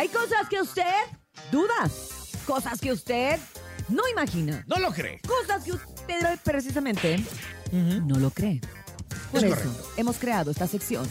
Hay cosas que usted duda, cosas que usted no imagina, No lo cree. cosas que usted precisamente no lo cree. Por Es eso correcto. hemos creado esta sección.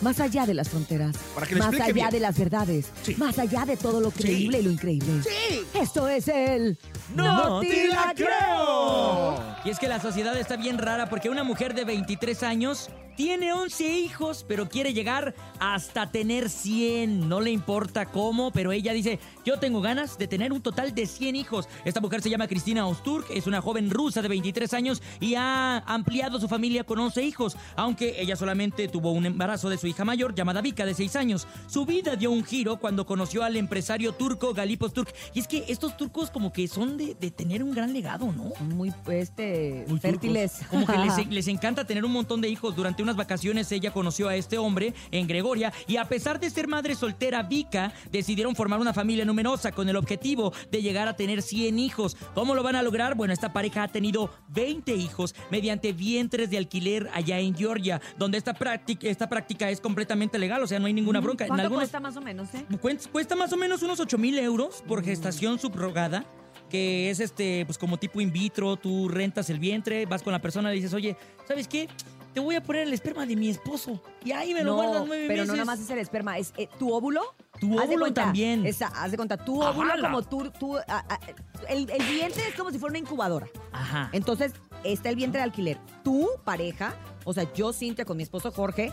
Más allá de las fronteras, Para que le más explique allá bien. de las verdades, Sí. más allá de todo lo creíble y lo increíble. Sí. Esto es el ¡No te la creo! Y es que la sociedad está bien rara porque una mujer de 23 años tiene 11 hijos, pero quiere llegar hasta tener 100. No le importa cómo, pero ella dice, yo tengo ganas de tener un total de 100 hijos. Esta mujer se llama Cristina Osturk, es una joven rusa de 23 años y ha ampliado su familia con 11 hijos, aunque ella solamente tuvo un embarazo de su hija mayor llamada Vika de 6 años. Su vida dio un giro cuando conoció al empresario turco Galipos Turk. Y es que estos turcos como que son de, de tener un gran legado, ¿no? Muy, este, Muy fértiles. turcos. Como que les, les encanta tener un montón de hijos. Durante unas vacaciones ella conoció a este hombre en Gregoria y a pesar de ser madre soltera Vika, decidieron formar una familia numerosa con el objetivo de llegar a tener 100 hijos. ¿Cómo lo van a lograr? Bueno, esta pareja ha tenido 20 hijos mediante vientres de alquiler allá en Georgia, donde esta práctica, esta práctica es completamente legal, o sea, no hay ninguna bronca. En ¿Cuánto algunos cuesta más o menos, eh? Cuest- Cuesta más o menos unos 8 mil euros por gestación subrogada, que es este, pues como tipo in vitro, tú rentas el vientre, vas con la persona y dices, oye, ¿sabes qué? Te voy a poner el esperma de mi esposo y ahí me lo guardas nueve pero meses. no nada más es el esperma, es eh, tu óvulo. Tu Haz de óvulo cuenta, también. esa- haz de cuenta, tu óvulo Ajala. como tú, tú el, el vientre es como si fuera una incubadora. Ajá. Entonces, está el vientre de alquiler. Tu pareja, o sea, yo, Cintia, con mi esposo Jorge,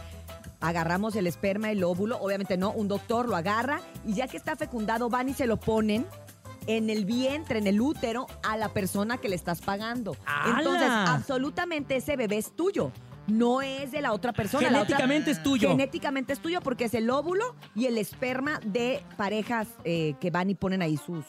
agarramos el esperma, el óvulo, obviamente no, un doctor lo agarra y ya que está fecundado van y se lo ponen en el vientre, en el útero, a la persona que le estás pagando. ¡Hala! Entonces, absolutamente ese bebé es tuyo. No es de la otra persona. otra- Genéticamente es tuyo. Genéticamente es tuyo porque es el óvulo y el esperma de parejas eh, que van y ponen ahí sus,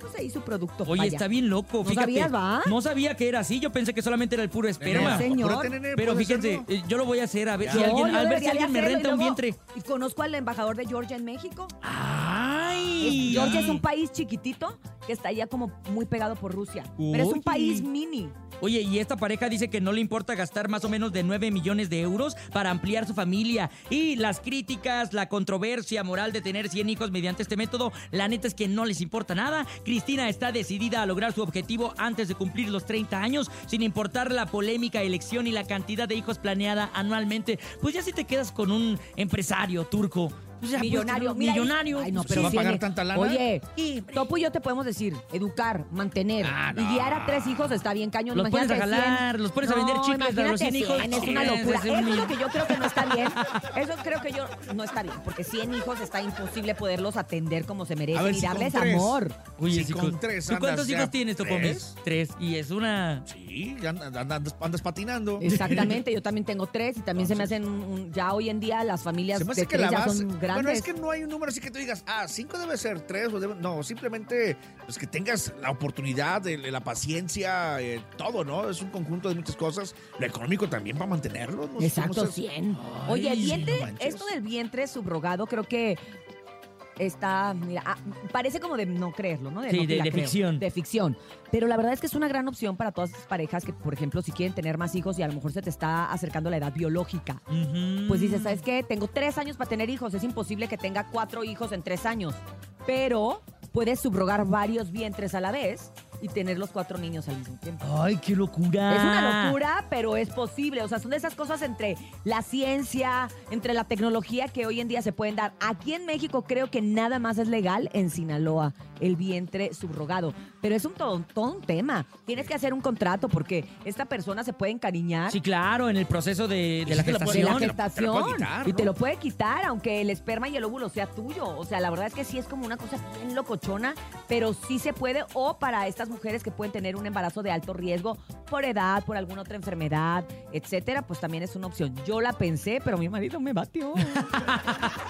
pues ahí su producto. Oye, está bien loco, ¿No fíjate. sabías, va? No sabía que era así, yo pensé que solamente era el puro esperma. No, señor. Pero fíjense, eh, yo lo voy a hacer a ver si alguien, yo a ver si alguien me renta un vientre. Y conozco al embajador de Georgia en México. ¡Ay! Es- Georgia es un país chiquitito que está ya como muy pegado por Rusia. Pero es un país mini. Oye, y esta pareja dice que no le importa gastar más o menos de 9 millones de euros para ampliar su familia. Y las críticas, la controversia moral de tener 100 hijos mediante este método, la neta es que no les importa nada. Cristina está decidida a lograr su objetivo antes de cumplir los 30 años, sin importar la polémica elección y la cantidad de hijos planeada anualmente. Pues ya si te quedas con un empresario turco. Pues ya, pues, millonario. Mira, millonario. Ay, no, pues, pero ¿Va a pagar tiene- tanta lana? Oye, Sí, hombre. Topo y yo te podemos decir, educar, mantener Ah, y guiar a tres hijos está bien cañón. Los pones a Imagínate jalar, 100. los pones a vender chicles de los 100 hijos. 100, es una Sí, locura. es Eso un- es lo que yo creo que no está bien. Eso creo que yo no está bien, porque 100 hijos está imposible poderlos atender como se A merecen ver, y si con darles tres. amor. Oye, Si sí, con tres ¿Tú cuántos hijos tienes, Tocomes? tres. Tres. Y es una... Sí, ya andas, andas- patinando. Exactamente, yo también tengo tres y también se me hacen, un- ya hoy en día las familias Se me hace de que tres la ya son Bueno, grandes. es que no hay un número así que tú digas, ah, cinco debe ser tres o debe. No, simplemente pues que tengas la oportunidad, el- la paciencia, eh, todo, ¿no? Es un conjunto de muchas cosas. Lo económico también para mantenerlo. ¿no? Exacto, Somos- 100. Ay, Oye, el sí, vientre, no esto del vientre subrogado creo que está, mira, ah, parece como de no creerlo, ¿no? Sí, no de- la de ficción. De ficción. Pero la verdad es que es una gran opción para todas esas parejas que, por ejemplo, si quieren tener más hijos y a lo mejor se te está acercando la edad biológica. Ujú. Pues dices, ¿sabes qué? Tengo tres años para tener hijos. Es imposible que tenga cuatro hijos en tres años. Pero puedes subrogar varios vientres a la vez y tener los cuatro niños al mismo tiempo. ¡Ay, qué locura! Es una locura, pero es posible. O sea, son de esas cosas entre la ciencia, entre la tecnología que hoy en día se pueden dar. Aquí en México creo que nada más es legal en Sinaloa, el vientre subrogado. Pero es un todo, todo un tema. Tienes que hacer un contrato porque esta persona se puede encariñar Sí, claro, en el proceso de, de Y la puede- de la gestación. te lo- te lo gestación puede quitar, y te lo puede quitar aunque el esperma y el óvulo sea tuyo. O sea, la verdad es que sí es como una cosa bien locochona, pero sí se puede o para estas mujeres que pueden tener un embarazo de alto riesgo por edad, por alguna otra enfermedad, etcétera, pues también es una opción. Yo la pensé, pero mi marido me batió.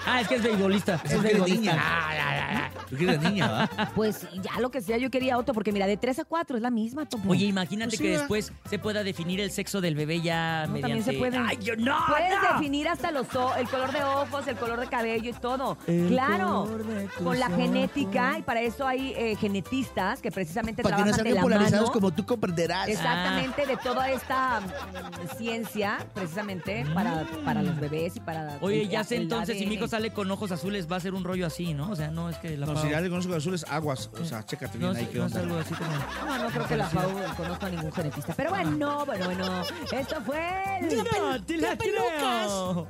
Ah, es que es beisbolista. Es Es beisbolista. niña. Ah. Tú quieres niña, ¿verdad? Pues ya lo que sea, yo quería otro porque mira, de 3 a 4 es la misma, Topo. Oye, imagínate Pues sí, que ¿verdad? después se pueda definir el sexo del bebé ya No, mediante... también se puede. ¡Ay, yo no! Puedes no! definir hasta los o- el color de ojos, el color de cabello y todo. El claro, color de tus con la ojos. genética y para eso hay eh, genetistas que precisamente para que no sean polarizados como tú comprenderás. Exactamente, de toda esta mm, ciencia, precisamente, para, para los bebés y para... Oye, el- ya sé el entonces, si mi hijo sale con ojos azules, va a ser un rollo así, ¿no? O sea, no es que la No, si ya le conozco azules, aguas. O sea, chécate bien no, ahí es- qué no es onda. algo así como... No, no creo que la Pau conozca a ningún genetista. Pero bueno, bueno, bueno. Esto fue... el- ¡No te la creo!